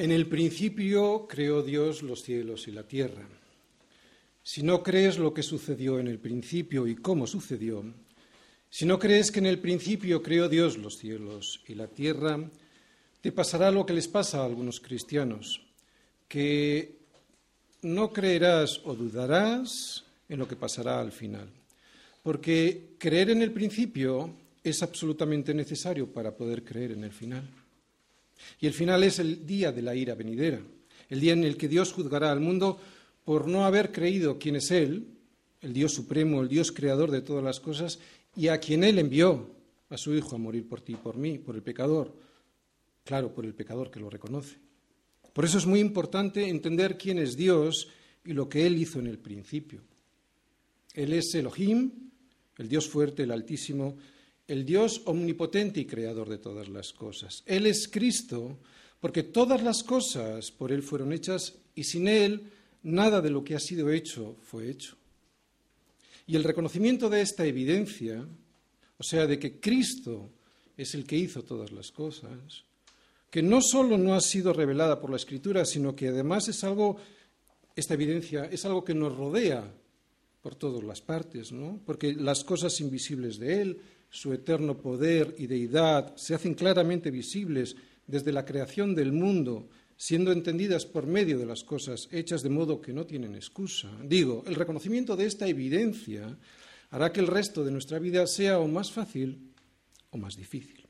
En el principio creó Dios los cielos y la tierra. Si no crees lo que sucedió en el principio y cómo sucedió, si no crees que en el principio creó Dios los cielos y la tierra, te pasará lo que les pasa a algunos cristianos, que no creerás o dudarás en lo que pasará al final. Porque creer en el principio es absolutamente necesario para poder creer en el final. Y el final es el día de la ira venidera, el día en el que Dios juzgará al mundo por no haber creído quién es Él, el Dios supremo, el Dios creador de todas las cosas, y a quien Él envió a su Hijo a morir por ti y por mí, por el pecador, claro, por el pecador que lo reconoce. Por eso es muy importante entender quién es Dios y lo que Él hizo en el principio. Él es Elohim, el Dios fuerte, el Altísimo, el Dios omnipotente y creador de todas las cosas. Él es Cristo, porque todas las cosas por Él fueron hechas y sin Él nada de lo que ha sido hecho fue hecho. Y el reconocimiento de esta evidencia, o sea, de que Cristo es el que hizo todas las cosas, que no solo no ha sido revelada por la Escritura, sino que además es algo, esta evidencia es algo que nos rodea por todas las partes, ¿no? Porque las cosas invisibles de Él, su eterno poder y deidad se hacen claramente visibles desde la creación del mundo, siendo entendidas por medio de las cosas hechas de modo que no tienen excusa. Digo, el reconocimiento de esta evidencia hará que el resto de nuestra vida sea o más fácil o más difícil.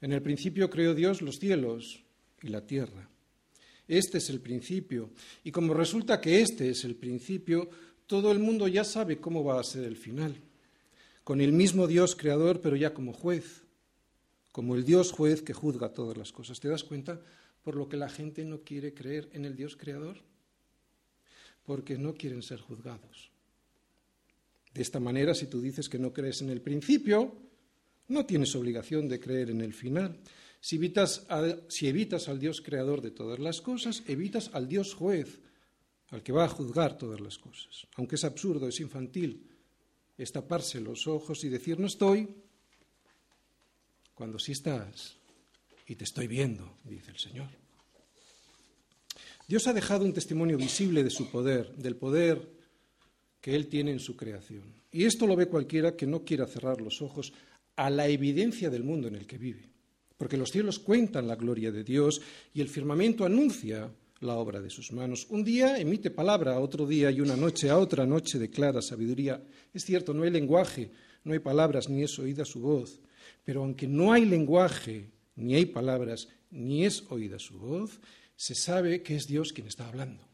En el principio creó Dios los cielos y la tierra. Este es el principio. Y como resulta que este es el principio, todo el mundo ya sabe cómo va a ser el final con el mismo Dios creador, pero ya como juez, como el Dios juez que juzga todas las cosas. ¿Te das cuenta por lo que la gente no quiere creer en el Dios creador? Porque no quieren ser juzgados. De esta manera, si tú dices que no crees en el principio, no tienes obligación de creer en el final. Si evitas, si evitas al Dios creador de todas las cosas, evitas al Dios juez, al que va a juzgar todas las cosas. Aunque es absurdo, es infantil, es taparse los ojos y decir no estoy, cuando sí estás y te estoy viendo, dice el Señor. Dios ha dejado un testimonio visible de su poder, del poder que Él tiene en su creación. Y esto lo ve cualquiera que no quiera cerrar los ojos a la evidencia del mundo en el que vive. Porque los cielos cuentan la gloria de Dios y el firmamento anuncia la obra de sus manos. Un día emite palabra, otro día y una noche a otra noche declara sabiduría. Es cierto, no hay lenguaje, no hay palabras, ni es oída su voz. Pero aunque no hay lenguaje, ni hay palabras, ni es oída su voz, se sabe que es Dios quien está hablando.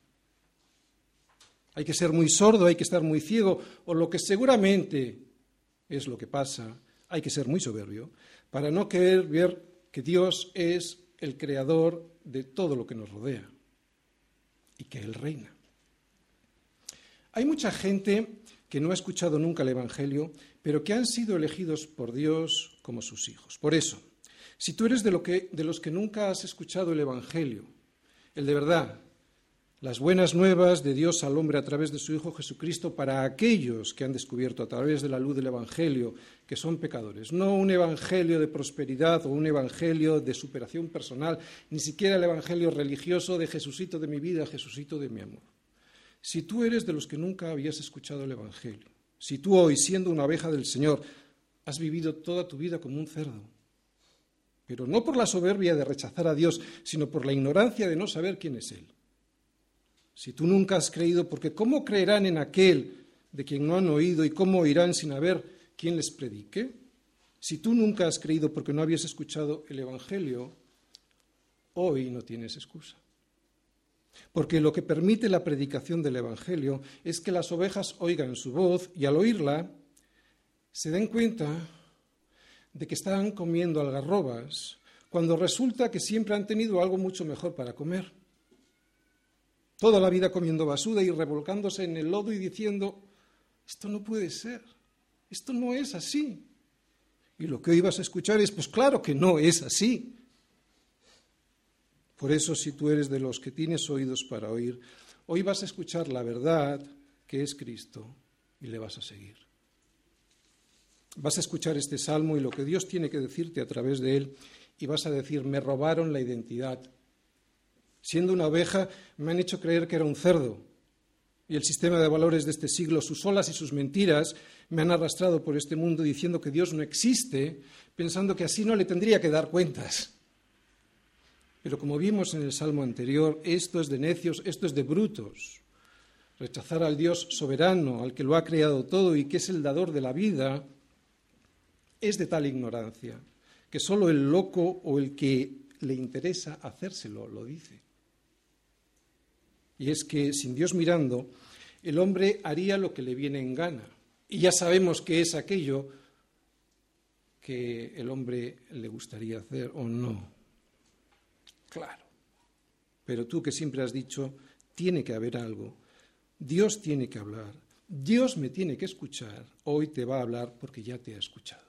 Hay que ser muy sordo, hay que estar muy ciego, o lo que seguramente es lo que pasa, hay que ser muy soberbio, para no querer ver que Dios es el creador de todo lo que nos rodea y que Él reina. Hay mucha gente que no ha escuchado nunca el Evangelio, pero que han sido elegidos por Dios como sus hijos. Por eso, si tú eres de, de los que nunca has escuchado el Evangelio, el de verdad, las buenas nuevas de Dios al hombre a través de su Hijo Jesucristo para aquellos que han descubierto a través de la luz del Evangelio que son pecadores. No un Evangelio de prosperidad o un Evangelio de superación personal, ni siquiera el Evangelio religioso de Jesucito de mi vida, Jesucito de mi amor. Si tú eres de los que nunca habías escuchado el Evangelio, si tú hoy, siendo una abeja del Señor, has vivido toda tu vida como un cerdo, pero no por la soberbia de rechazar a Dios, sino por la ignorancia de no saber quién es Él si tú nunca has creído, porque ¿cómo creerán en aquel de quien no han oído y cómo oirán sin haber quien les predique? Si tú nunca has creído porque no habías escuchado el Evangelio, hoy no tienes excusa. Porque lo que permite la predicación del Evangelio es que las ovejas oigan su voz y al oírla se den cuenta de que están comiendo algarrobas cuando resulta que siempre han tenido algo mucho mejor para comer toda la vida comiendo basura y revolcándose en el lodo y diciendo, esto no puede ser, esto no es así. Y lo que hoy vas a escuchar es, pues claro que no es así. Por eso, si tú eres de los que tienes oídos para oír, hoy vas a escuchar la verdad que es Cristo y le vas a seguir. Vas a escuchar este salmo y lo que Dios tiene que decirte a través de él y vas a decir, me robaron la identidad Siendo una oveja, me han hecho creer que era un cerdo. Y el sistema de valores de este siglo, sus olas y sus mentiras, me han arrastrado por este mundo diciendo que Dios no existe, pensando que así no le tendría que dar cuentas. Pero como vimos en el salmo anterior, esto es de necios, esto es de brutos. Rechazar al Dios soberano, al que lo ha creado todo y que es el dador de la vida, es de tal ignorancia que solo el loco o el que le interesa hacérselo lo dice. Y es que sin Dios mirando, el hombre haría lo que le viene en gana. Y ya sabemos que es aquello que el hombre le gustaría hacer o no. Claro. Pero tú que siempre has dicho, tiene que haber algo, Dios tiene que hablar, Dios me tiene que escuchar, hoy te va a hablar porque ya te ha escuchado.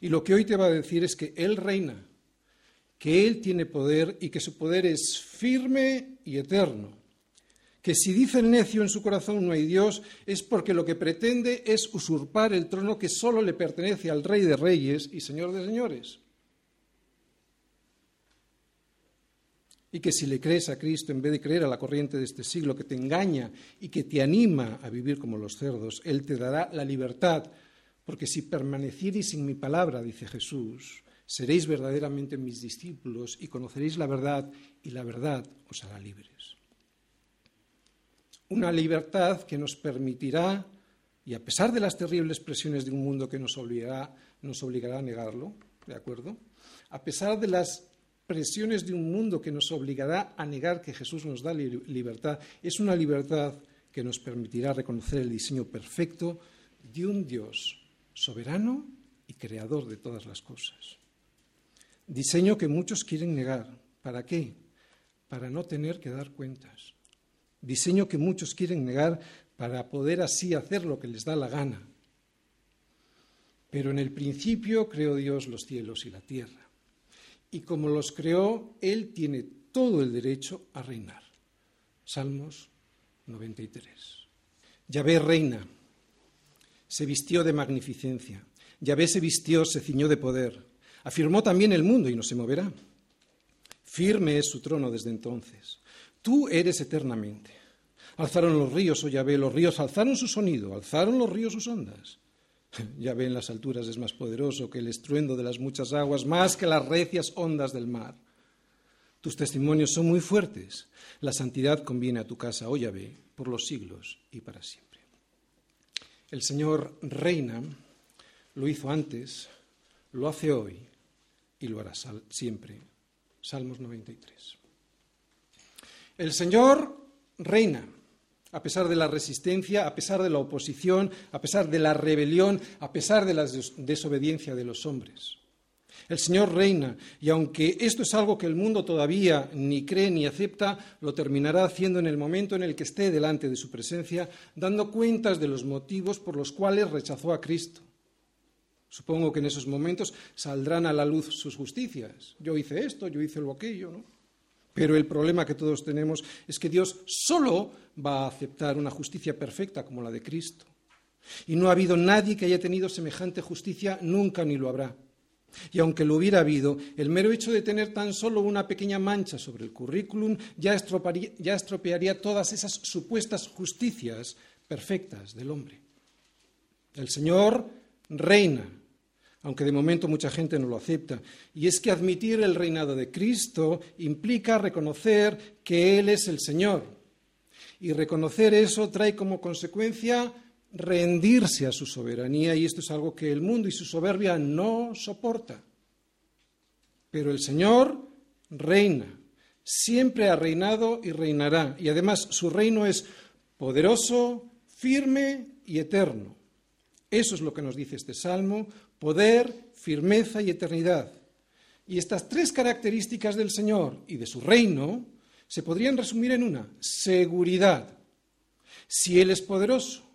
Y lo que hoy te va a decir es que Él reina, que Él tiene poder y que su poder es firme y eterno. Que si dice el necio en su corazón no hay Dios, es porque lo que pretende es usurpar el trono que solo le pertenece al Rey de Reyes y Señor de Señores. Y que si le crees a Cristo en vez de creer a la corriente de este siglo que te engaña y que te anima a vivir como los cerdos, Él te dará la libertad porque si permaneciereis en mi palabra, dice Jesús, seréis verdaderamente mis discípulos y conoceréis la verdad y la verdad os hará libres. Una libertad que nos permitirá, y a pesar de las terribles presiones de un mundo que nos obligará, nos obligará a negarlo, ¿de acuerdo? A pesar de las presiones de un mundo que nos obligará a negar que Jesús nos da libertad, es una libertad que nos permitirá reconocer el diseño perfecto de un Dios soberano y creador de todas las cosas. Diseño que muchos quieren negar. ¿Para qué? Para no tener que dar cuentas. Diseño que muchos quieren negar para poder así hacer lo que les da la gana. Pero en el principio creó Dios los cielos y la tierra. Y como los creó, Él tiene todo el derecho a reinar. Salmos 93. Yahvé reina se vistió de magnificencia. Yahvé se vistió, se ciñó de poder. Afirmó también el mundo y no se moverá. Firme es su trono desde entonces. Tú eres eternamente. Alzaron los ríos, oh Yahvé, los ríos alzaron su sonido, alzaron los ríos sus ondas. Yahvé en las alturas es más poderoso que el estruendo de las muchas aguas, más que las recias ondas del mar. Tus testimonios son muy fuertes. La santidad conviene a tu casa, oh Yahvé, por los siglos y para siempre. El Señor reina, lo hizo antes, lo hace hoy y lo hará siempre. Salmos 93. El Señor reina, a pesar de la resistencia, a pesar de la oposición, a pesar de la rebelión, a pesar de la desobediencia de los hombres. El Señor reina y aunque esto es algo que el mundo todavía ni cree ni acepta, lo terminará haciendo en el momento en el que esté delante de su presencia, dando cuentas de los motivos por los cuales rechazó a Cristo. Supongo que en esos momentos saldrán a la luz sus justicias. Yo hice esto, yo hice lo aquello, ¿no? Pero el problema que todos tenemos es que Dios solo va a aceptar una justicia perfecta como la de Cristo. Y no ha habido nadie que haya tenido semejante justicia, nunca ni lo habrá. Y aunque lo hubiera habido, el mero hecho de tener tan solo una pequeña mancha sobre el currículum ya, estropearía todas esas supuestas justicias perfectas del hombre. El Señor reina, aunque de momento mucha gente no lo acepta. Y es que admitir el reinado de Cristo implica reconocer que Él es el Señor. Y reconocer eso trae como consecuencia rendirse a su soberanía y esto es algo que el mundo y su soberbia no soporta. Pero el Señor reina, siempre ha reinado y reinará y además su reino es poderoso, firme y eterno. Eso es lo que nos dice este salmo, poder, firmeza y eternidad. Y estas tres características del Señor y de su reino se podrían resumir en una, seguridad. Si Él es poderoso,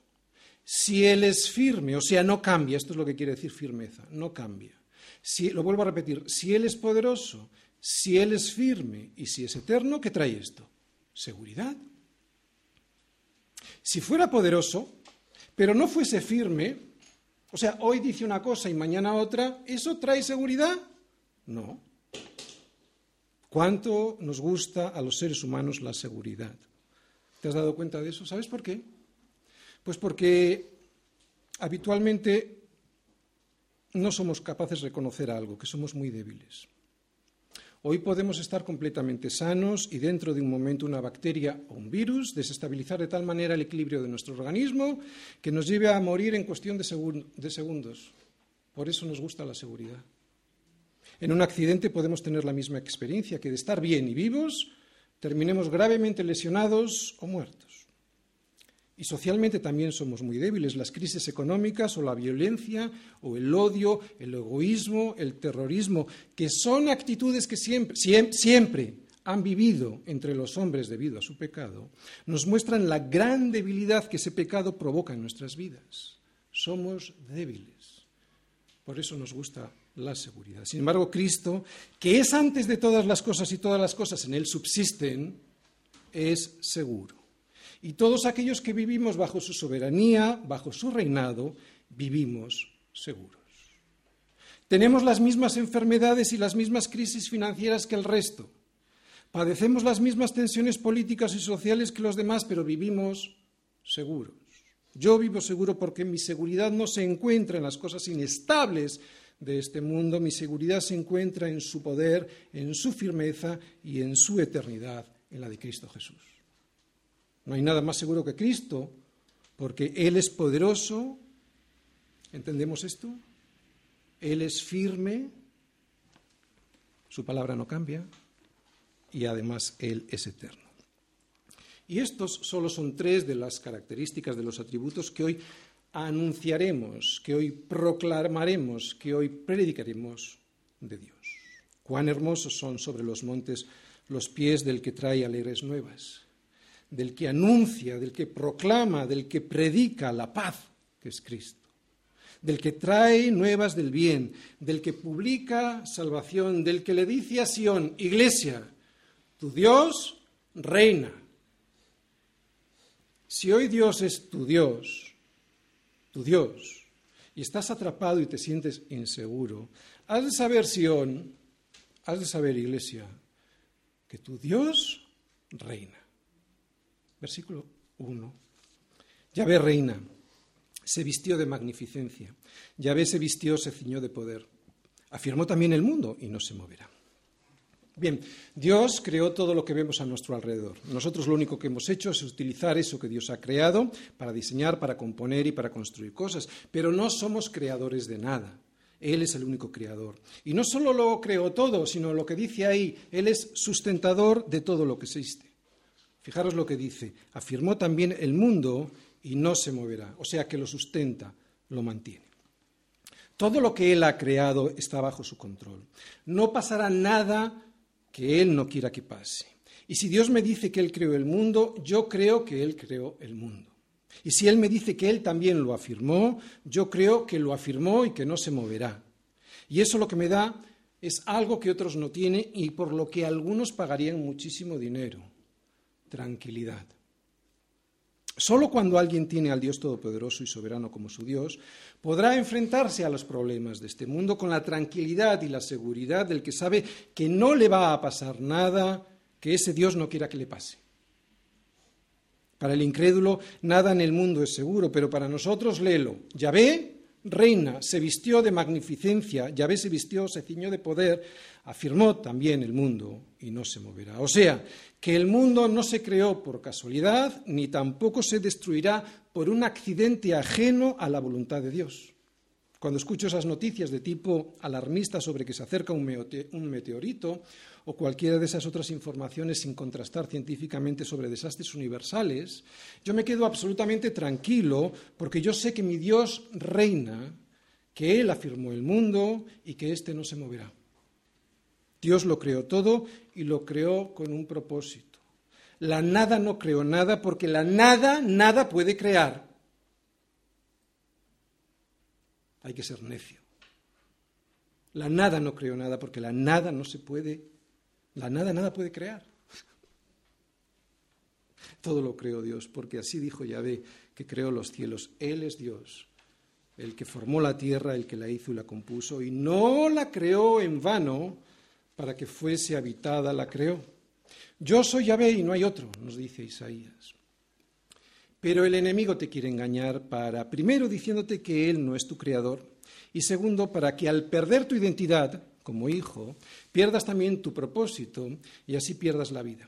si Él es firme, o sea, no cambia, esto es lo que quiere decir firmeza, no cambia. Si, lo vuelvo a repetir, si Él es poderoso, si Él es firme y si es eterno, ¿qué trae esto? Seguridad. Si fuera poderoso, pero no fuese firme, o sea, hoy dice una cosa y mañana otra, ¿eso trae seguridad? No. ¿Cuánto nos gusta a los seres humanos la seguridad? ¿Te has dado cuenta de eso? ¿Sabes por qué? Pues porque habitualmente no somos capaces de reconocer algo, que somos muy débiles. Hoy podemos estar completamente sanos y dentro de un momento una bacteria o un virus desestabilizar de tal manera el equilibrio de nuestro organismo que nos lleve a morir en cuestión de, segundos. Por eso nos gusta la seguridad. En un accidente podemos tener la misma experiencia, que de estar bien y vivos terminemos gravemente lesionados o muertos. Y socialmente también somos muy débiles. Las crisis económicas o la violencia o el odio, el egoísmo, el terrorismo, que son actitudes que siempre, siempre, han vivido entre los hombres debido a su pecado, nos muestran la gran debilidad que ese pecado provoca en nuestras vidas. Somos débiles. Por eso nos gusta la seguridad. Sin embargo, Cristo, que es antes de todas las cosas y todas las cosas en Él subsisten, es seguro. Y todos aquellos que vivimos bajo su soberanía, bajo su reinado, vivimos seguros. Tenemos las mismas enfermedades y las mismas crisis financieras que el resto. Padecemos las mismas tensiones políticas y sociales que los demás, pero vivimos seguros. Yo vivo seguro porque mi seguridad no se encuentra en las cosas inestables de este mundo, mi seguridad se encuentra en su poder, en su firmeza y en su eternidad, en la de Cristo Jesús. No hay nada más seguro que Cristo, porque Él es poderoso. ¿Entendemos esto? Él es firme, su palabra no cambia, y además Él es eterno. Y estos solo son tres de las características de los atributos que hoy anunciaremos, que hoy proclamaremos, que hoy predicaremos de Dios. Cuán hermosos son sobre los montes los pies del que trae alegres nuevas del que anuncia, del que proclama, del que predica la paz, que es Cristo, del que trae nuevas del bien, del que publica salvación, del que le dice a Sión, iglesia, tu Dios reina. Si hoy Dios es tu Dios, tu Dios, y estás atrapado y te sientes inseguro, has de saber, Sión, has de saber, iglesia, que tu Dios reina. Versículo 1. Yahvé reina, se vistió de magnificencia. Yahvé se vistió, se ciñó de poder. Afirmó también el mundo y no se moverá. Bien, Dios creó todo lo que vemos a nuestro alrededor. Nosotros lo único que hemos hecho es utilizar eso que Dios ha creado para diseñar, para componer y para construir cosas. Pero no somos creadores de nada. Él es el único creador. Y no solo lo creó todo, sino lo que dice ahí, Él es sustentador de todo lo que existe. Fijaros lo que dice, afirmó también el mundo y no se moverá, o sea que lo sustenta, lo mantiene. Todo lo que Él ha creado está bajo su control. No pasará nada que Él no quiera que pase. Y si Dios me dice que Él creó el mundo, yo creo que Él creó el mundo. Y si Él me dice que Él también lo afirmó, yo creo que lo afirmó y que no se moverá. Y eso lo que me da es algo que otros no tienen y por lo que algunos pagarían muchísimo dinero tranquilidad. Solo cuando alguien tiene al Dios Todopoderoso y Soberano como su Dios, podrá enfrentarse a los problemas de este mundo con la tranquilidad y la seguridad del que sabe que no le va a pasar nada que ese Dios no quiera que le pase. Para el incrédulo, nada en el mundo es seguro, pero para nosotros, léelo. Yahvé reina, se vistió de magnificencia, Yahvé se vistió, se ciñó de poder, afirmó también el mundo y no se moverá. O sea, que el mundo no se creó por casualidad, ni tampoco se destruirá por un accidente ajeno a la voluntad de Dios. Cuando escucho esas noticias de tipo alarmista sobre que se acerca un meteorito o cualquiera de esas otras informaciones sin contrastar científicamente sobre desastres universales, yo me quedo absolutamente tranquilo porque yo sé que mi Dios reina, que Él afirmó el mundo y que éste no se moverá. Dios lo creó todo y lo creó con un propósito. La nada no creó nada porque la nada nada puede crear. Hay que ser necio. La nada no creó nada porque la nada no se puede, la nada nada puede crear. Todo lo creó Dios, porque así dijo Yahvé, que creó los cielos. Él es Dios, el que formó la tierra, el que la hizo y la compuso, y no la creó en vano, para que fuese habitada la creó. Yo soy Yahvé y no hay otro, nos dice Isaías. Pero el enemigo te quiere engañar para, primero, diciéndote que Él no es tu creador, y segundo, para que al perder tu identidad como hijo, pierdas también tu propósito y así pierdas la vida.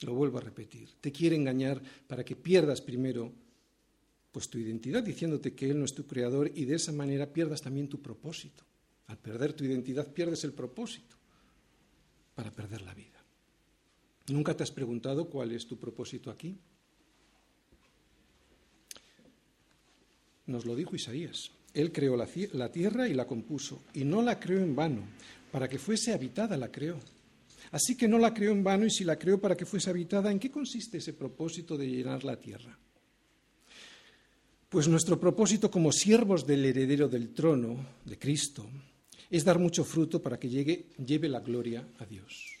Lo vuelvo a repetir, te quiere engañar para que pierdas primero pues tu identidad diciéndote que él no es tu creador y de esa manera pierdas también tu propósito. Al perder tu identidad pierdes el propósito para perder la vida. ¿Nunca te has preguntado cuál es tu propósito aquí? Nos lo dijo Isaías. Él creó la, tierra y la compuso, y no la creó en vano, para que fuese habitada la creó. Así que no la creó en vano, y si la creó para que fuese habitada, ¿en qué consiste ese propósito de llenar la tierra? Pues nuestro propósito como siervos del heredero del trono de Cristo es dar mucho fruto para que llegue, lleve la gloria a Dios.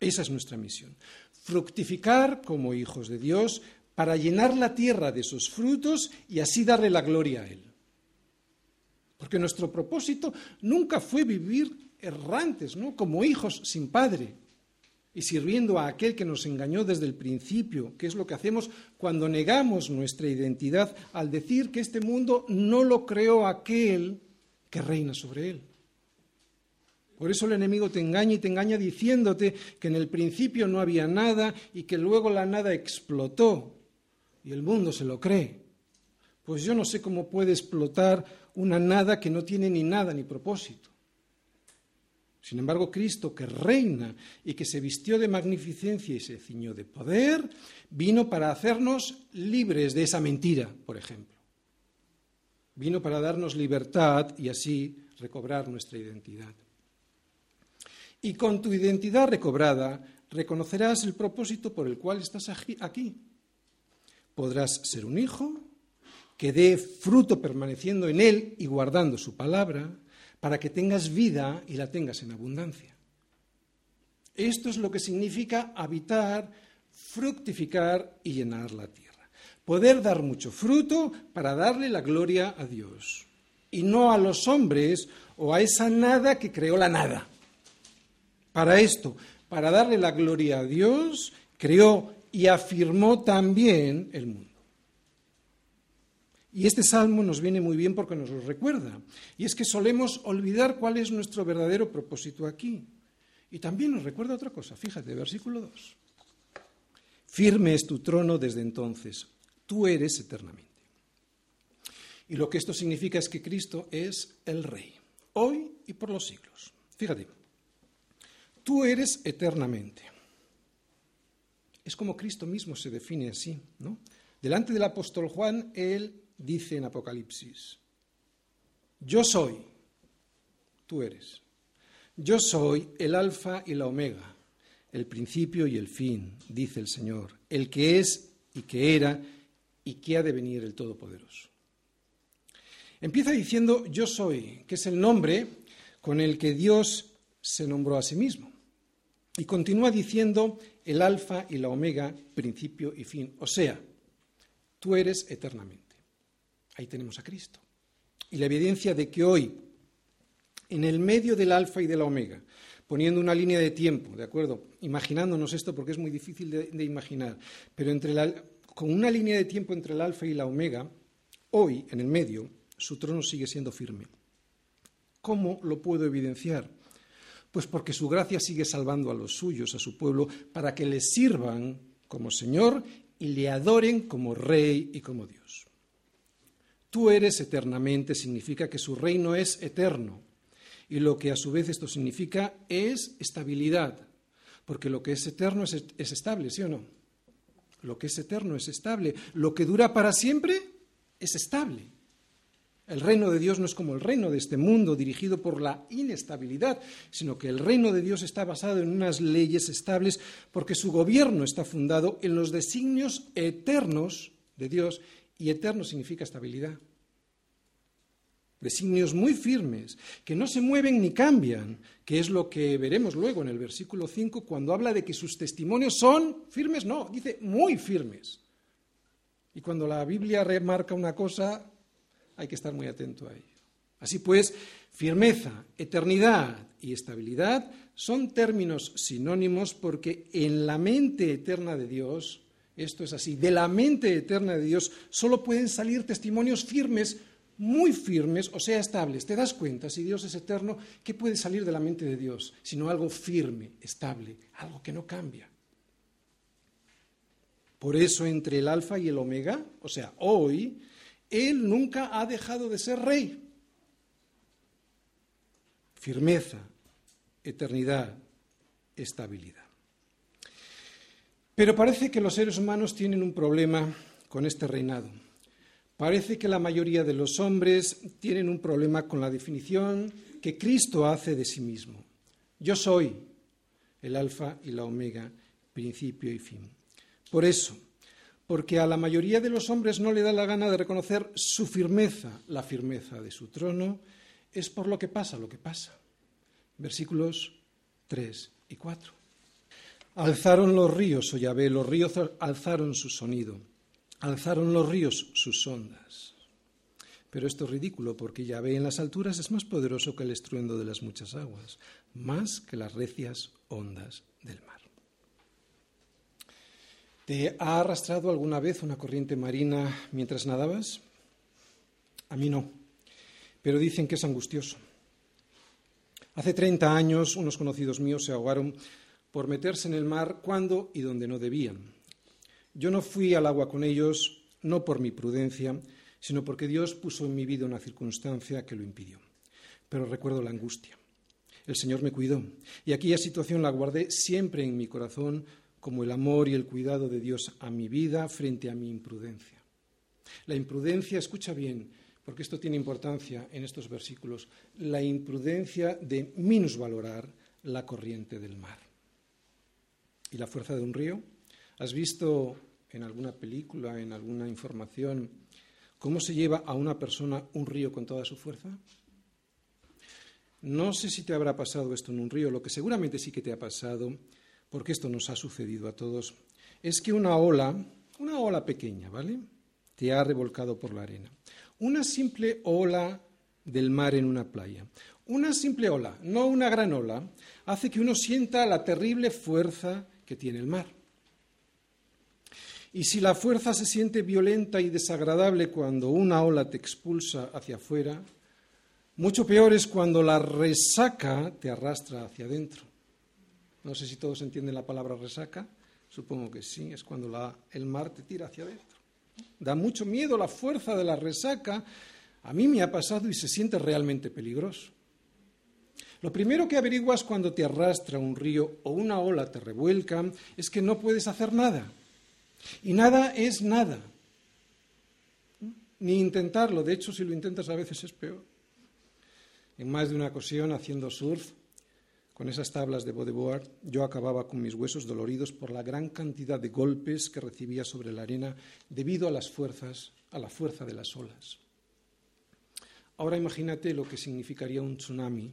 Esa es nuestra misión. Fructificar como hijos de Dios para llenar la tierra de sus frutos y así darle la gloria a Él. Porque nuestro propósito nunca fue vivir errantes, ¿no? como hijos sin padre y sirviendo a aquel que nos engañó desde el principio, que es lo que hacemos cuando negamos nuestra identidad al decir que este mundo no lo creó aquel que reina sobre él. Por eso el enemigo te engaña y te engaña diciéndote que en el principio no había nada y que luego la nada explotó y el mundo se lo cree. Pues yo no sé cómo puede explotar una nada que no tiene ni nada ni propósito. Sin embargo, Cristo, que reina y que se vistió de magnificencia y se ciñó de poder, vino para hacernos libres de esa mentira, por ejemplo. Vino para darnos libertad y así recobrar nuestra identidad. Y con tu identidad recobrada reconocerás el propósito por el cual estás aquí. Podrás ser un hijo que dé fruto permaneciendo en él y guardando su palabra, para que tengas vida y la tengas en abundancia. Esto es lo que significa habitar, fructificar y llenar la tierra. Poder dar mucho fruto para darle la gloria a Dios y no a los hombres o a esa nada que creó la nada. Para esto, para darle la gloria a Dios, creó y afirmó también el mundo. Y este salmo nos viene muy bien porque nos lo recuerda. Y es que solemos olvidar cuál es nuestro verdadero propósito aquí. Y también nos recuerda otra cosa. Fíjate, versículo 2. Firme es tu trono desde entonces. Tú eres eternamente. Y lo que esto significa es que Cristo es el Rey, hoy y por los siglos. Fíjate, tú eres eternamente. Es como Cristo mismo se define así, ¿no? Delante del apóstol Juan, él dice en Apocalipsis, yo soy, tú eres, yo soy el alfa y la omega, el principio y el fin, dice el Señor, el que es y que era y que ha de venir el Todopoderoso. Empieza diciendo yo soy, que es el nombre con el que Dios se nombró a sí mismo. Y continúa diciendo el alfa y la omega, principio y fin. O sea, tú eres eternamente. Ahí tenemos a Cristo. Y la evidencia de que hoy, en el medio del alfa y de la omega, poniendo una línea de tiempo, ¿de acuerdo? Imaginándonos esto porque es muy difícil de, imaginar, pero entre con una línea de tiempo entre el alfa y la omega, hoy, en el medio, su trono sigue siendo firme. ¿Cómo lo puedo evidenciar? Pues porque su gracia sigue salvando a los suyos, a su pueblo, para que le sirvan como Señor y le adoren como Rey y como Dios. Tú eres eternamente significa que su reino es eterno. Y lo que a su vez esto significa es estabilidad. Porque lo que es eterno es, estable, ¿sí o no? Lo que es eterno es estable. Lo que dura para siempre es estable. El reino de Dios no es como el reino de este mundo dirigido por la inestabilidad, sino que el reino de Dios está basado en unas leyes estables porque su gobierno está fundado en los designios eternos de Dios y eterno significa estabilidad. Designios muy firmes, que no se mueven ni cambian, que es lo que veremos luego en el versículo 5 cuando habla de que sus testimonios son firmes, no, dice muy firmes. Y cuando la Biblia remarca una cosa, hay que estar muy atento a ello. Así pues, firmeza, eternidad y estabilidad son términos sinónimos porque en la mente eterna de Dios, esto es así, de la mente eterna de Dios solo pueden salir testimonios firmes, muy firmes, o sea, estables. ¿Te das cuenta, si Dios es eterno, qué puede salir de la mente de Dios? Sino algo firme, estable, algo que no cambia. Por eso entre el alfa y el omega, o sea, hoy, Él nunca ha dejado de ser rey. Firmeza, eternidad, estabilidad. Pero parece que los seres humanos tienen un problema con este reinado. Parece que la mayoría de los hombres tienen un problema con la definición que Cristo hace de sí mismo. Yo soy el alfa y la omega, principio y fin. Por eso, porque a la mayoría de los hombres no le da la gana de reconocer su firmeza, la firmeza de su trono, es por lo que pasa lo que pasa. Versículos 3 y 4. Alzaron los ríos, oh Yahvé, los ríos alzaron su sonido, alzaron los ríos sus ondas. Pero esto es ridículo porque Yahvé en las alturas es más poderoso que el estruendo de las muchas aguas, más que las recias ondas del mar. ¿Te ha arrastrado alguna vez una corriente marina mientras nadabas? A mí no, pero dicen que es angustioso. Hace 30 años unos conocidos míos se ahogaron por meterse en el mar cuando y donde no debían. Yo no fui al agua con ellos, no por mi prudencia, sino porque Dios puso en mi vida una circunstancia que lo impidió. Pero recuerdo la angustia. El Señor me cuidó y aquella situación la guardé siempre en mi corazón como el amor y el cuidado de Dios a mi vida frente a mi imprudencia. La imprudencia, escucha bien, porque esto tiene importancia en estos versículos, la imprudencia de minusvalorar la corriente del mar. ¿Y la fuerza de un río? ¿Has visto en alguna película, en alguna información, cómo se lleva a una persona un río con toda su fuerza? No sé si te habrá pasado esto en un río, lo que seguramente sí que te ha pasado, porque esto nos ha sucedido a todos, es que una ola, una ola pequeña, ¿vale? Te ha revolcado por la arena. Una simple ola del mar en una playa. Una simple ola, no una gran ola, hace que uno sienta la terrible fuerza que tiene el mar. Y si la fuerza se siente violenta y desagradable cuando una ola te expulsa hacia afuera, mucho peor es cuando la resaca te arrastra hacia adentro. No sé si todos entienden la palabra resaca, supongo que sí, es cuando el mar te tira hacia adentro. Da mucho miedo la fuerza de la resaca. A mí me ha pasado y se siente realmente peligroso. Lo primero que averiguas cuando te arrastra un río o una ola te revuelca es que no puedes hacer nada. Y nada es nada. Ni intentarlo. De hecho, si lo intentas a veces es peor. En más de una ocasión, haciendo surf, con esas tablas de bodyboard, yo acababa con mis huesos doloridos por la gran cantidad de golpes que recibía sobre la arena debido a las fuerzas, a la fuerza de las olas. Ahora imagínate lo que significaría un tsunami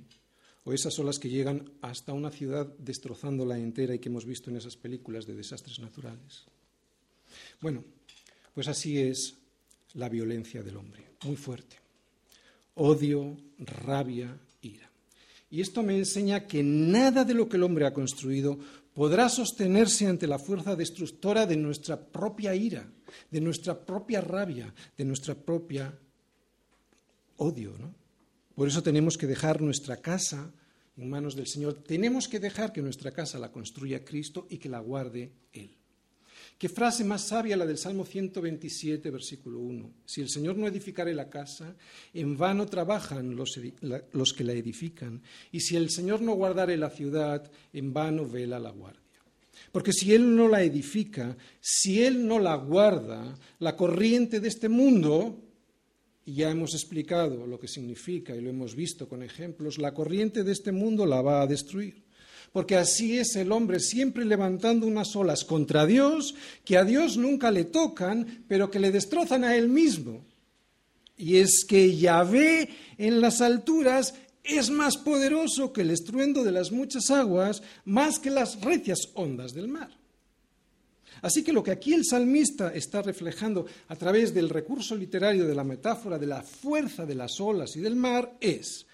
o esas olas que llegan hasta una ciudad destrozándola entera y que hemos visto en esas películas de desastres naturales. Bueno, pues así es la violencia del hombre, muy fuerte. Odio, rabia, ira. Y esto me enseña que nada de lo que el hombre ha construido podrá sostenerse ante la fuerza destructora de nuestra propia ira, de nuestra propia rabia, de nuestra propia odio. ¿no? Por eso tenemos que dejar nuestra casa en manos del Señor. Tenemos que dejar que nuestra casa la construya Cristo y que la guarde Él. Qué frase más sabia la del Salmo 127, versículo 1. Si el Señor no edificare la casa, en vano trabajan los, los, que la edifican. Y si el Señor no guardare la ciudad, en vano vela la guardia. Porque si Él no la edifica, si Él no la guarda, la corriente de este mundo, y ya hemos explicado lo que significa y lo hemos visto con ejemplos, la corriente de este mundo la va a destruir porque así es el hombre siempre levantando unas olas contra Dios que a Dios nunca le tocan, pero que le destrozan a él mismo. Y es que Yahvé en las alturas es más poderoso que el estruendo de las muchas aguas, más que las recias ondas del mar. Así que lo que aquí el salmista está reflejando a través del recurso literario de la metáfora de la fuerza de las olas y del mar es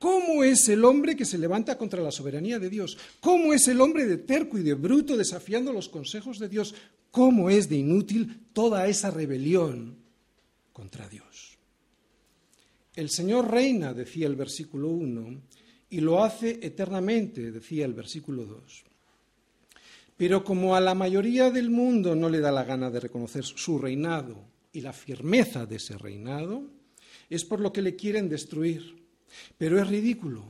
¿Cómo es el hombre que se levanta contra la soberanía de Dios? ¿Cómo es el hombre de terco y de bruto desafiando los consejos de Dios? ¿Cómo es de inútil toda esa rebelión contra Dios? El Señor reina, decía el versículo 1, y lo hace eternamente, decía el versículo 2. Pero como a la mayoría del mundo no le da la gana de reconocer su reinado y la firmeza de ese reinado, es por lo que le quieren destruir. Pero es ridículo.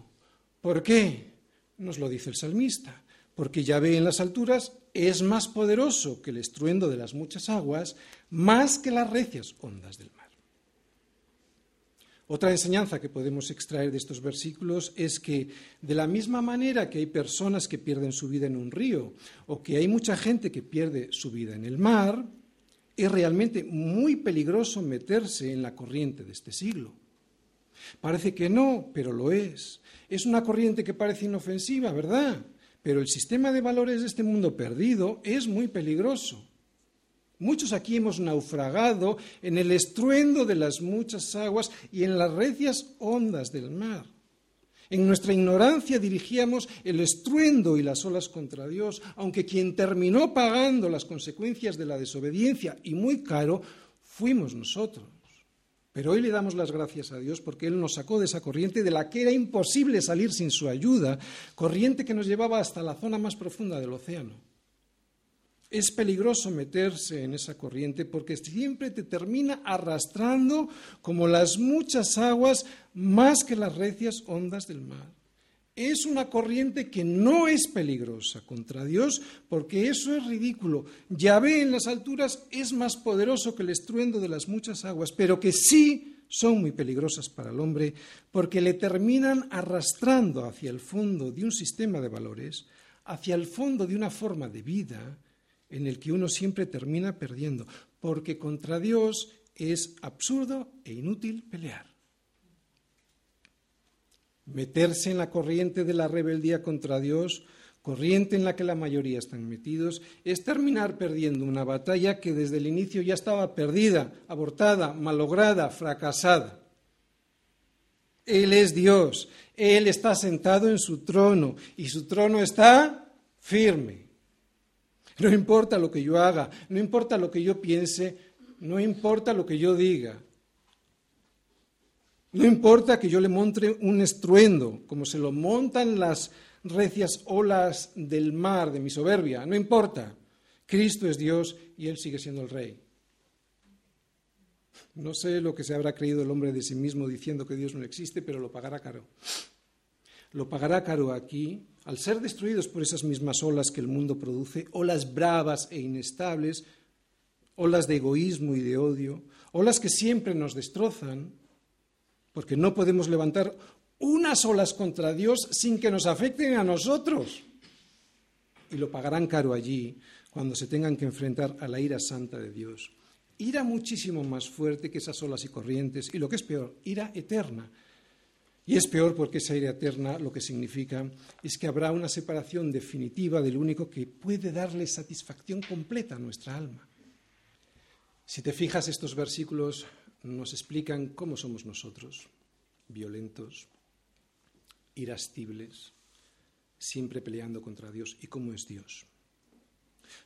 ¿Por qué? Nos lo dice el salmista. Porque Yahvé en las alturas es más poderoso que el estruendo de las muchas aguas, más que las recias ondas del mar. Otra enseñanza que podemos extraer de estos versículos es que de la misma manera que hay personas que pierden su vida en un río o que hay mucha gente que pierde su vida en el mar, es realmente muy peligroso meterse en la corriente de este siglo. Parece que no, pero lo es. Es una corriente que parece inofensiva, ¿verdad? Pero el sistema de valores de este mundo perdido es muy peligroso. Muchos aquí hemos naufragado en el estruendo de las muchas aguas y en las recias ondas del mar. En nuestra ignorancia dirigíamos el estruendo y las olas contra Dios, aunque quien terminó pagando las consecuencias de la desobediencia y muy caro fuimos nosotros. Pero hoy le damos las gracias a Dios porque Él nos sacó de esa corriente de la que era imposible salir sin su ayuda, corriente que nos llevaba hasta la zona más profunda del océano. Es peligroso meterse en esa corriente porque siempre te termina arrastrando como las muchas aguas más que las recias ondas del mar. Es una corriente que no es peligrosa contra Dios porque eso es ridículo. Yahvé en las alturas es más poderoso que el estruendo de las muchas aguas, pero que sí son muy peligrosas para el hombre porque le terminan arrastrando hacia el fondo de un sistema de valores, hacia el fondo de una forma de vida, en el que uno siempre termina perdiendo, porque contra Dios es absurdo e inútil pelear. Meterse en la corriente de la rebeldía contra Dios, corriente en la que la mayoría están metidos, es terminar perdiendo una batalla que desde el inicio ya estaba perdida, abortada, malograda, fracasada. Él es Dios, Él está sentado en su trono y su trono está firme. No importa lo que yo haga, no importa lo que yo piense, no importa lo que yo diga. No importa que yo le monte un estruendo, como se lo montan las recias olas del mar de mi soberbia, no importa. Cristo es Dios y Él sigue siendo el Rey. No sé lo que se habrá creído el hombre de sí mismo diciendo que Dios no existe, pero lo pagará caro. Lo pagará caro aquí al ser destruidos por esas mismas olas que el mundo produce, olas bravas e inestables, olas de egoísmo y de odio, olas que siempre nos destrozan, porque no podemos levantar unas olas contra Dios sin que nos afecten a nosotros. Y lo pagarán caro allí cuando se tengan que enfrentar a la ira santa de Dios. Ira muchísimo más fuerte que esas olas y corrientes, y lo que es peor, ira eterna, y es peor porque esa ira eterna lo que significa es que habrá una separación definitiva del único que puede darle satisfacción completa a nuestra alma. Si te fijas, estos versículos nos explican cómo somos nosotros, violentos, irascibles, siempre peleando contra Dios, y cómo es Dios.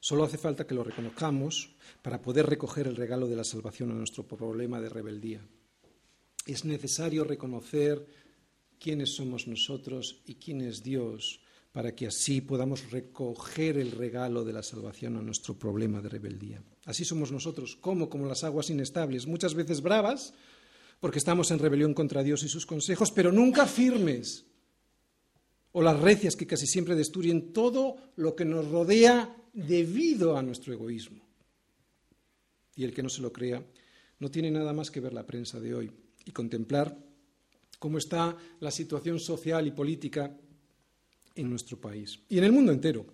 Solo hace falta que lo reconozcamos para poder recoger el regalo de la salvación a nuestro problema de rebeldía. Es necesario reconocer quiénes somos nosotros y quién es Dios, para que así podamos recoger el regalo de la salvación a nuestro problema de rebeldía. Así somos nosotros, como como las aguas inestables, muchas veces bravas, porque estamos en rebelión contra Dios y sus consejos, pero nunca firmes, o las recias que casi siempre destruyen todo lo que nos rodea debido a nuestro egoísmo. Y el que no se lo crea no tiene nada más que ver la prensa de hoy y contemplar cómo está la situación social y política en nuestro país y en el mundo entero.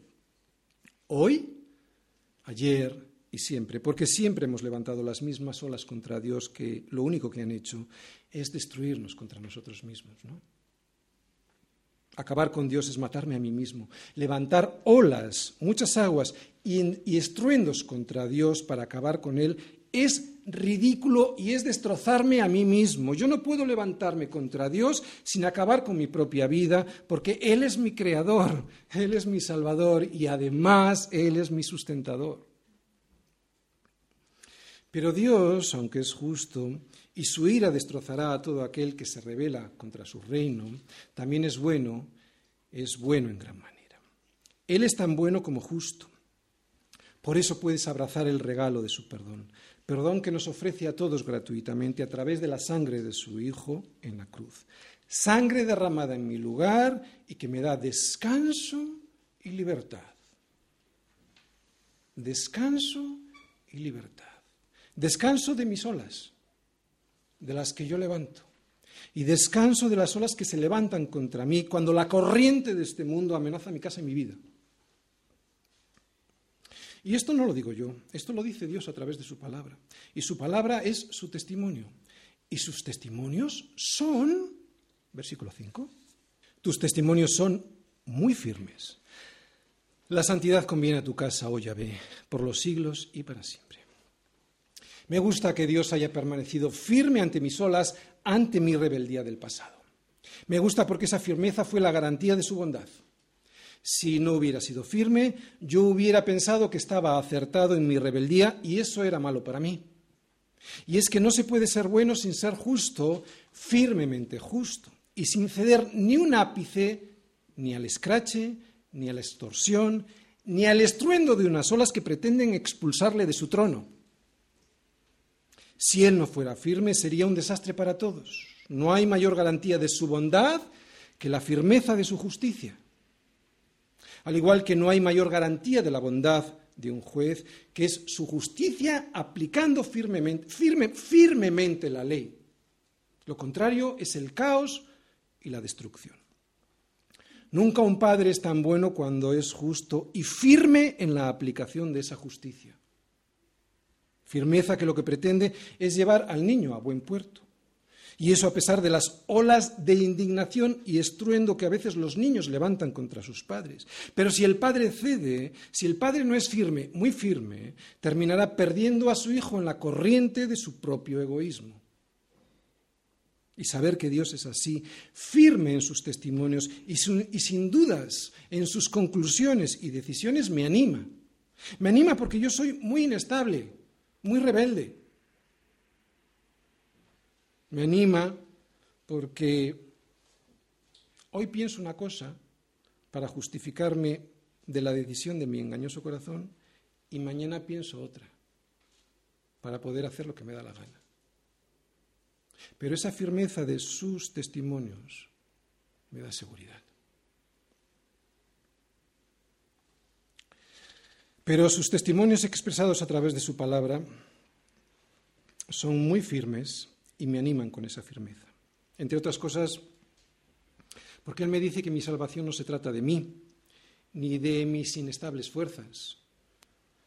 Hoy, ayer y siempre, porque siempre hemos levantado las mismas olas contra Dios que lo único que han hecho es destruirnos contra nosotros mismos. Acabar con Dios es matarme a mí mismo, levantar olas, muchas aguas y, estruendos contra Dios para acabar con Él es ridículo y es destrozarme a mí mismo. Yo no puedo levantarme contra Dios sin acabar con mi propia vida, porque Él es mi creador, Él es mi salvador y además Él es mi sustentador. Pero Dios, aunque es justo, y su ira destrozará a todo aquel que se rebela contra su reino, también es bueno, es bueno en gran manera. Él es tan bueno como justo. Por eso puedes abrazar el regalo de su perdón, perdón que nos ofrece a todos gratuitamente a través de la sangre de su Hijo en la cruz. Sangre derramada en mi lugar y que me da descanso y libertad. Descanso y libertad. Descanso de mis olas, de las que yo levanto, y descanso de las olas que se levantan contra mí cuando la corriente de este mundo amenaza mi casa y mi vida. Y esto no lo digo yo, esto lo dice Dios a través de su palabra. Y su palabra es su testimonio. Y sus testimonios son, versículo 5, tus testimonios son muy firmes. La santidad conviene a tu casa, oh Yahvé, por los siglos y para siempre. Me gusta que Dios haya permanecido firme ante mis olas, ante mi rebeldía del pasado. Me gusta porque esa firmeza fue la garantía de su bondad. Si no hubiera sido firme, yo hubiera pensado que estaba acertado en mi rebeldía y eso era malo para mí. Y es que no se puede ser bueno sin ser justo, firmemente justo, y sin ceder ni un ápice ni al escrache, ni a la extorsión, ni al estruendo de unas olas que pretenden expulsarle de su trono. Si él no fuera firme, sería un desastre para todos. No hay mayor garantía de su bondad que la firmeza de su justicia. Al igual que no hay mayor garantía de la bondad de un juez, que es su justicia aplicando firmemente, firmemente la ley. Lo contrario es el caos y la destrucción. Nunca un padre es tan bueno cuando es justo y firme en la aplicación de esa justicia. Firmeza que lo que pretende es llevar al niño a buen puerto. Y eso a pesar de las olas de indignación y estruendo que a veces los niños levantan contra sus padres. Pero si el padre cede, si el padre no es firme, muy firme, terminará perdiendo a su hijo en la corriente de su propio egoísmo. Y saber que Dios es así, firme en sus testimonios y, sin dudas en sus conclusiones y decisiones, me anima. Me anima porque yo soy muy inestable, muy rebelde. Me anima porque hoy pienso una cosa para justificarme de la decisión de mi engañoso corazón y mañana pienso otra para poder hacer lo que me da la gana. Pero esa firmeza de sus testimonios me da seguridad. Pero sus testimonios expresados a través de su palabra son muy firmes y me animan con esa firmeza. Entre otras cosas, porque Él me dice que mi salvación no se trata de mí, ni de mis inestables fuerzas,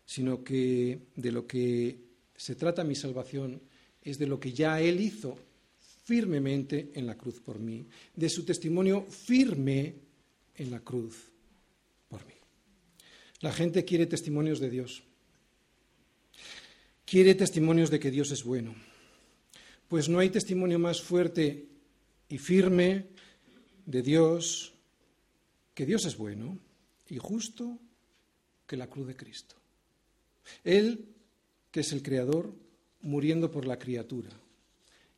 sino que de lo que se trata mi salvación es de lo que ya Él hizo firmemente en la cruz por mí, de su testimonio firme en la cruz por mí. La gente quiere testimonios de Dios, quiere testimonios de que Dios es bueno pues no hay testimonio más fuerte y firme de Dios que Dios es bueno y justo que la cruz de Cristo. Él, que es el Creador, muriendo por la criatura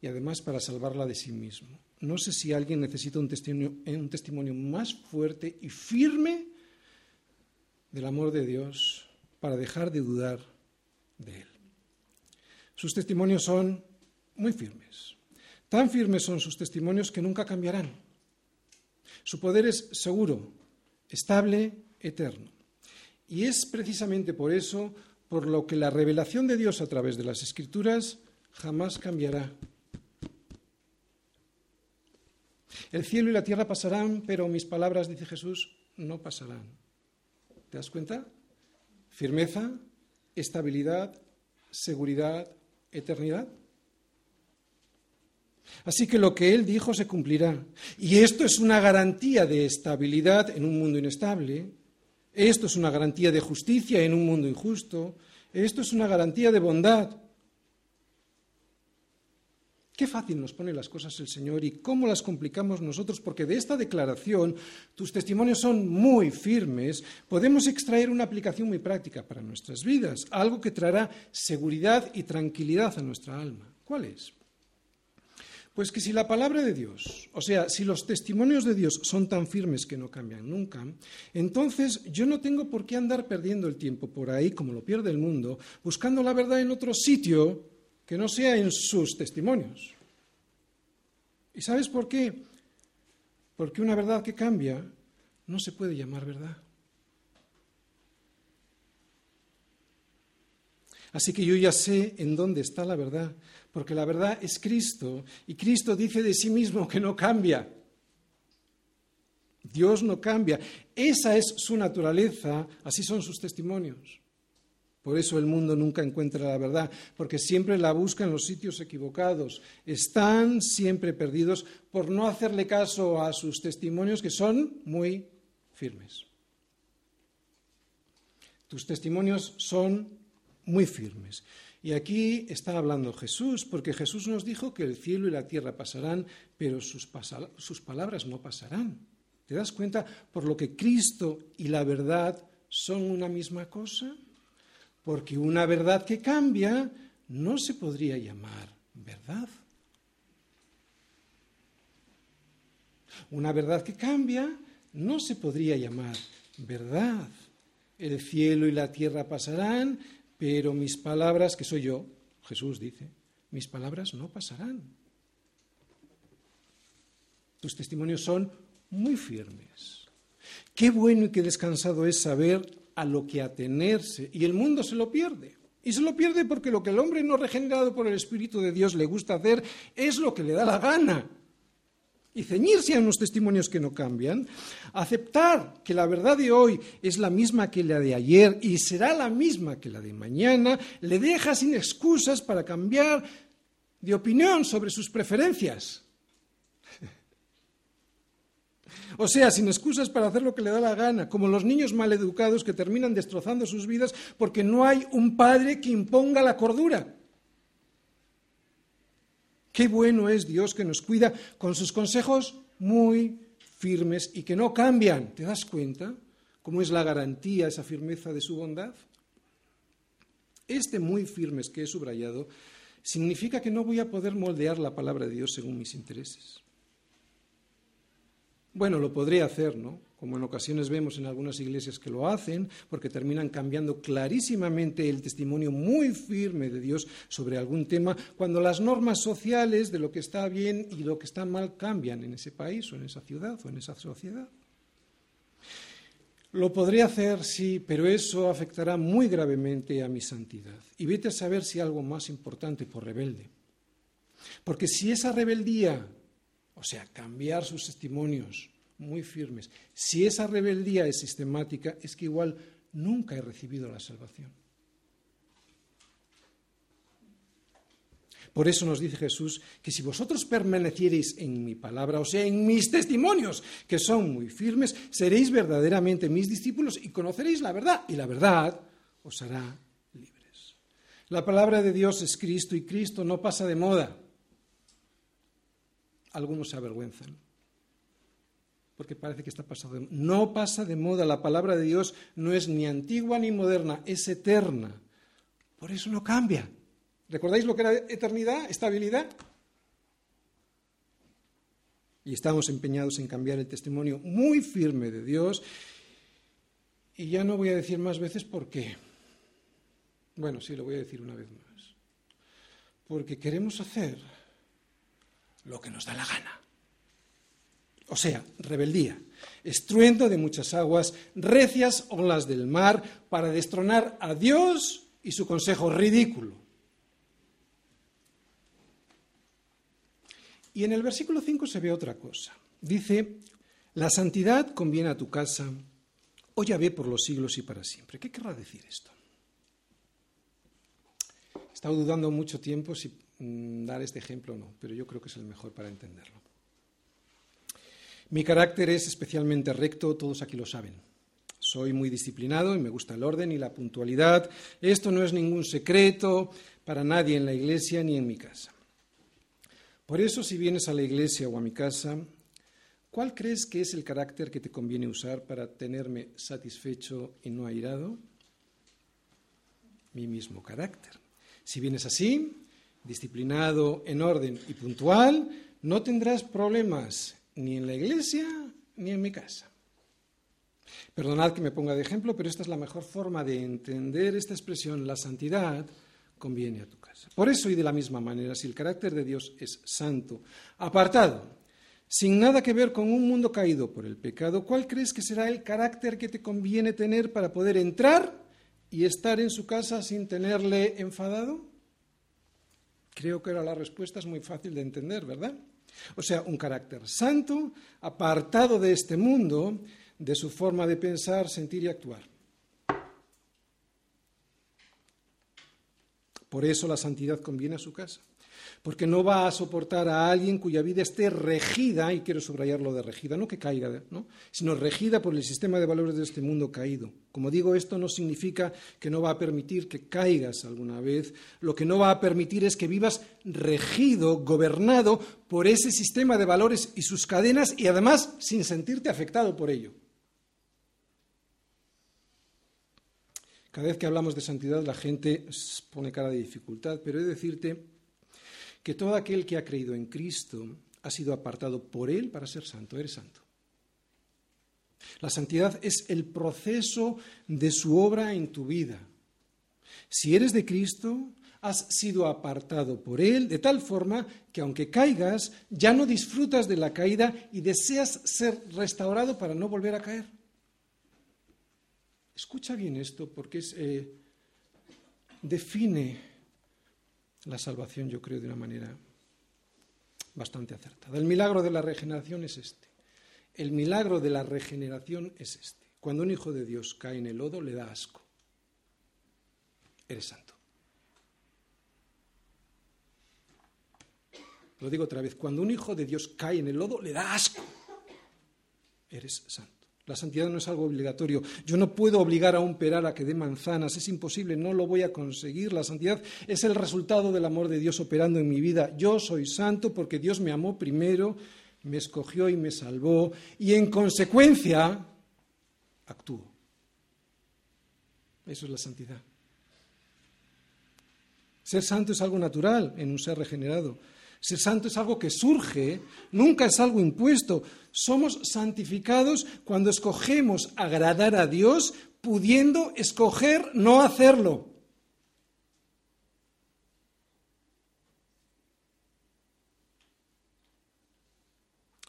y además para salvarla de sí mismo. No sé si alguien necesita un testimonio, un testimonio más fuerte y firme del amor de Dios para dejar de dudar de Él. Sus testimonios son muy firmes. Tan firmes son sus testimonios que nunca cambiarán. Su poder es seguro, estable, eterno. Y es precisamente por eso por lo que la revelación de Dios a través de las Escrituras jamás cambiará. El cielo y la tierra pasarán, pero mis palabras, dice Jesús, no pasarán. ¿Te das cuenta? Firmeza, estabilidad, seguridad, eternidad. Así que lo que Él dijo se cumplirá. Y esto es una garantía de estabilidad en un mundo inestable. Esto es una garantía de justicia en un mundo injusto. Esto es una garantía de bondad. Qué fácil nos pone las cosas el Señor y cómo las complicamos nosotros, porque de esta declaración tus testimonios son muy firmes, podemos extraer una aplicación muy práctica para nuestras vidas, algo que traerá seguridad y tranquilidad a nuestra alma. ¿Cuál es? Pues que si la palabra de Dios, o sea, si los testimonios de Dios son tan firmes que no cambian nunca, entonces yo no tengo por qué andar perdiendo el tiempo por ahí, como lo pierde el mundo, buscando la verdad en otro sitio que no sea en sus testimonios. ¿Y sabes por qué? Porque una verdad que cambia no se puede llamar verdad. Así que yo ya sé en dónde está la verdad, porque la verdad es Cristo, y Cristo dice de sí mismo que no cambia. Dios no cambia. Esa es su naturaleza, así son sus testimonios. Por eso el mundo nunca encuentra la verdad, porque siempre la busca en los sitios equivocados. Están siempre perdidos por no hacerle caso a sus testimonios que son muy firmes. Tus testimonios son muy firmes. Y aquí está hablando Jesús, porque Jesús nos dijo que el cielo y la tierra pasarán, pero sus, sus palabras no pasarán. ¿Te das cuenta por lo que Cristo y la verdad son una misma cosa? Porque una verdad que cambia no se podría llamar verdad. Una verdad que cambia no se podría llamar verdad. El cielo y la tierra pasarán, pero mis palabras, que soy yo, Jesús dice, mis palabras no pasarán. Tus testimonios son muy firmes. Qué bueno y qué descansado es saber a lo que atenerse. Y el mundo se lo pierde. Y se lo pierde porque lo que el hombre no regenerado por el Espíritu de Dios le gusta hacer es lo que le da la gana y ceñirse a unos testimonios que no cambian, aceptar que la verdad de hoy es la misma que la de ayer y será la misma que la de mañana, le deja sin excusas para cambiar de opinión sobre sus preferencias. O sea, sin excusas para hacer lo que le da la gana, como los niños maleducados que terminan destrozando sus vidas porque no hay un padre que imponga la cordura. Qué bueno es Dios que nos cuida con sus consejos muy firmes y que no cambian. ¿Te das cuenta cómo es la garantía, esa firmeza de su bondad? Este muy firmes que he subrayado significa que no voy a poder moldear la palabra de Dios según mis intereses. Bueno, lo podría hacer, ¿no? Como en ocasiones vemos en algunas iglesias que lo hacen, porque terminan cambiando clarísimamente el testimonio muy firme de Dios sobre algún tema, cuando las normas sociales de lo que está bien y lo que está mal cambian en ese país o en esa ciudad o en esa sociedad. Lo podría hacer, sí, pero eso afectará muy gravemente a mi santidad. Y vete a saber si algo más importante por rebelde. Porque si esa rebeldía, o sea, cambiar sus testimonios, muy firmes. Si esa rebeldía es sistemática, es que igual nunca he recibido la salvación. Por eso nos dice Jesús que si vosotros permaneciereis en mi palabra, o sea, en mis testimonios, que son muy firmes, seréis verdaderamente mis discípulos y conoceréis la verdad, y la verdad os hará libres. La palabra de Dios es Cristo y Cristo no pasa de moda. Algunos se avergüenzan porque parece que está pasado. De... No pasa de moda, la palabra de Dios no es ni antigua ni moderna, es eterna. Por eso no cambia. ¿Recordáis lo que era eternidad, estabilidad? Y estamos empeñados en cambiar el testimonio muy firme de Dios. Y ya no voy a decir más veces por qué. Bueno, sí, lo voy a decir una vez más. Porque queremos hacer lo que nos da la gana. O sea, rebeldía, estruendo de muchas aguas, recias olas del mar, para destronar a Dios y su consejo ridículo. Y en el versículo 5 se ve otra cosa. Dice, la santidad conviene a tu casa, o ya ve por los siglos y para siempre. ¿Qué querrá decir esto? He estado dudando mucho tiempo si mm, dar este ejemplo no, pero yo creo que es el mejor para entenderlo. Mi carácter es especialmente recto, todos aquí lo saben. Soy muy disciplinado y me gusta el orden y la puntualidad. Esto no es ningún secreto para nadie en la iglesia ni en mi casa. Por eso, si vienes a la iglesia o a mi casa, ¿cuál crees que es el carácter que te conviene usar para tenerme satisfecho y no airado? Mi mismo carácter. Si vienes así, disciplinado, en orden y puntual, no tendrás problemas ni en la iglesia ni en mi casa. Perdonad que me ponga de ejemplo, pero esta es la mejor forma de entender esta expresión, la santidad conviene a tu casa. Por eso y de la misma manera, si el carácter de Dios es santo, apartado, sin nada que ver con un mundo caído por el pecado, ¿cuál crees que será el carácter que te conviene tener para poder entrar y estar en su casa sin tenerle enfadado? Creo que ahora la respuesta es muy fácil de entender, ¿verdad? O sea, un carácter santo, apartado de este mundo, de su forma de pensar, sentir y actuar. Por eso la santidad conviene a su casa, porque no va a soportar a alguien cuya vida esté regida, y quiero subrayarlo de regida, no que caiga, ¿no? sino regida por el sistema de valores de este mundo caído. Como digo, esto no significa que no va a permitir que caigas alguna vez, lo que no va a permitir es que vivas regido, gobernado por ese sistema de valores y sus cadenas y además sin sentirte afectado por ello. Cada vez que hablamos de santidad la gente pone cara de dificultad, pero he de decirte que todo aquel que ha creído en Cristo ha sido apartado por Él para ser santo. Eres santo. La santidad es el proceso de su obra en tu vida. Si eres de Cristo, has sido apartado por Él de tal forma que aunque caigas, ya no disfrutas de la caída y deseas ser restaurado para no volver a caer. Escucha bien esto porque eh, define la salvación, yo creo, de una manera bastante acertada. El milagro de la regeneración es este. El milagro de la regeneración es este. Cuando un hijo de Dios cae en el lodo, le da asco. Eres santo. Lo digo otra vez. Cuando un hijo de Dios cae en el lodo, le da asco. Eres santo. La santidad no es algo obligatorio. Yo no puedo obligar a un peral a que dé manzanas, es imposible, no lo voy a conseguir. La santidad es el resultado del amor de Dios operando en mi vida. Yo soy santo porque Dios me amó primero, me escogió y me salvó, y en consecuencia actúo. Eso es la santidad. Ser santo es algo natural en un ser regenerado. Ser santo es algo que surge, nunca es algo impuesto. Somos santificados cuando escogemos agradar a Dios, pudiendo escoger no hacerlo.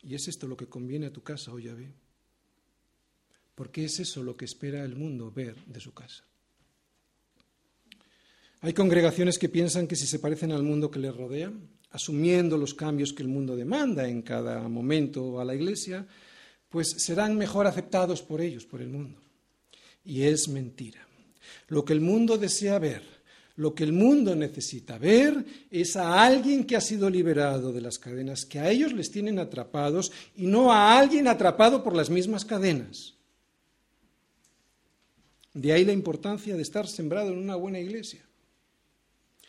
Y es esto lo que conviene a tu casa, hoy ve. Porque es eso lo que espera el mundo ver de su casa. Hay congregaciones que piensan que si se parecen al mundo que les rodea, asumiendo los cambios que el mundo demanda en cada momento a la Iglesia, pues serán mejor aceptados por ellos, por el mundo. Y es mentira. Lo que el mundo desea ver, lo que el mundo necesita ver es a alguien que ha sido liberado de las cadenas que a ellos les tienen atrapados y no a alguien atrapado por las mismas cadenas. De ahí la importancia de estar sembrado en una buena iglesia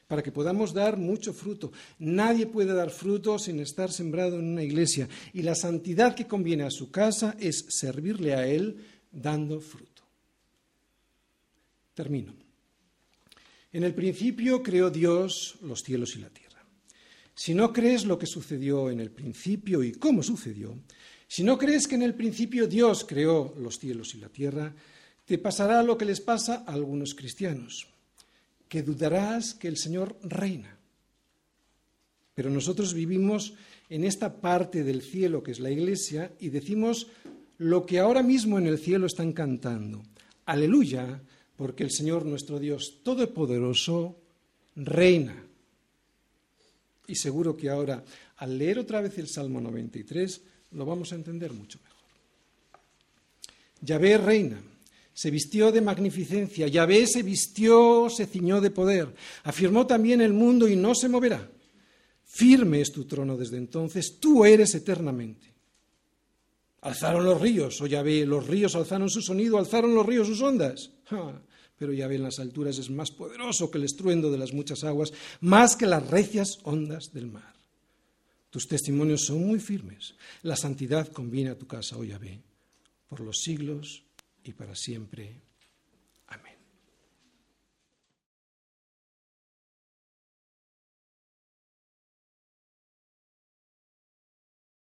para que podamos dar mucho fruto. Nadie puede dar fruto sin estar sembrado en una iglesia. Y la santidad que conviene a su casa es servirle a Él dando fruto. Termino. En el principio creó Dios los cielos y la tierra. Si no crees lo que sucedió en el principio y cómo sucedió, si no crees que en el principio Dios creó los cielos y la tierra, te pasará lo que les pasa a algunos cristianos que dudarás que el Señor reina. Pero nosotros vivimos en esta parte del cielo que es la iglesia y decimos lo que ahora mismo en el cielo están cantando. Aleluya, porque el Señor nuestro Dios Todopoderoso reina. Y seguro que ahora, al leer otra vez el Salmo 93, lo vamos a entender mucho mejor. Yahvé reina se vistió de magnificencia, Yahvé se vistió, se ciñó de poder, afirmó también el mundo y no se moverá. Firme es tu trono desde entonces, tú eres eternamente. Alzaron los ríos, oh Yahvé, los ríos alzaron su sonido, alzaron los ríos sus ondas. pero Yahvé en las alturas es más poderoso que el estruendo de las muchas aguas, más que las recias ondas del mar. Tus testimonios son muy firmes. La santidad conviene a tu casa, oh Yahvé, por los siglos y para siempre.